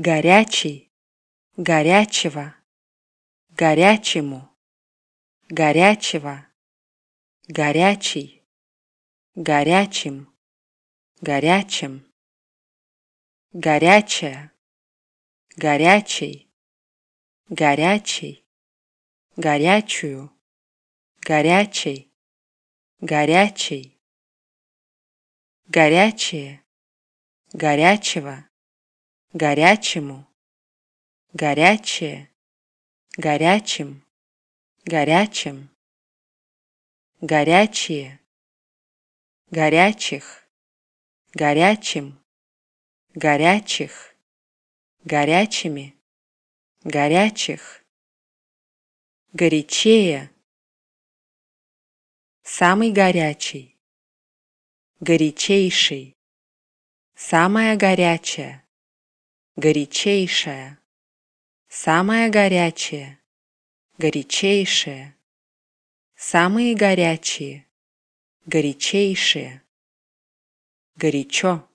горячий, горячего, горячему, горячего, горячий, горячим, горячим, горячая, горячий, горячий, горячую, горячий, горячий, горячее, горячего, горячему, горячее, горячим, горячим, горячие, горячих, горячим, горячих, горячими, горячих, горячее, самый горячий, горячейший, самая горячая, горячейшая, самая горячая, горячейшая, самые горячие, горячейшие, горячо,